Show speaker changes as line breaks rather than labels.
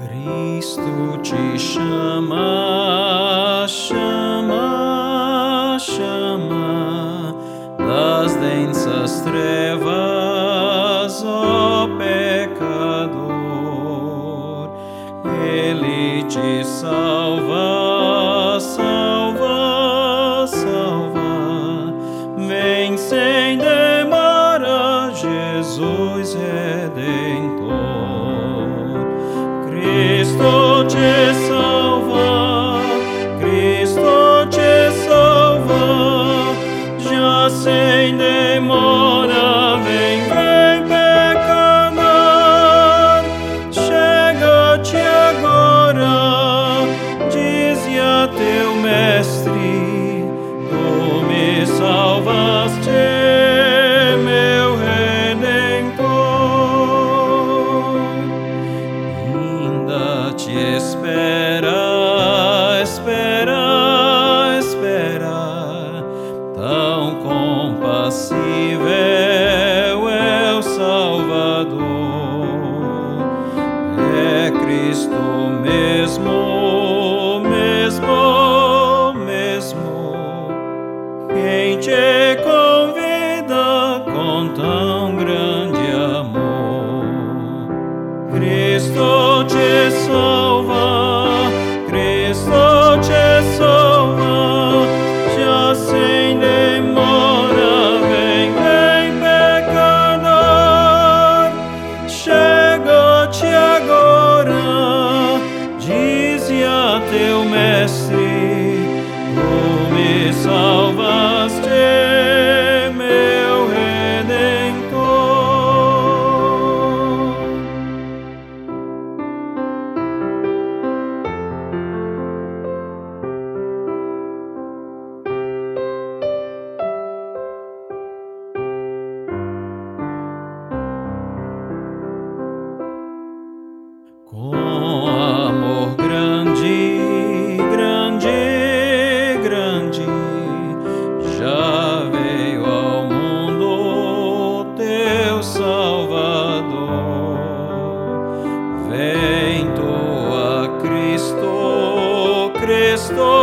Cristo te chama, chama, chama das densas trevas, ó pecador. Ele te salva, salva, salva. Vem sem demora, Jesus Redentor. Cristo Cristo mesmo, mesmo, mesmo, quem te convida com tão grande amor. Cristo teu mestre, tu Cristo, Cristo,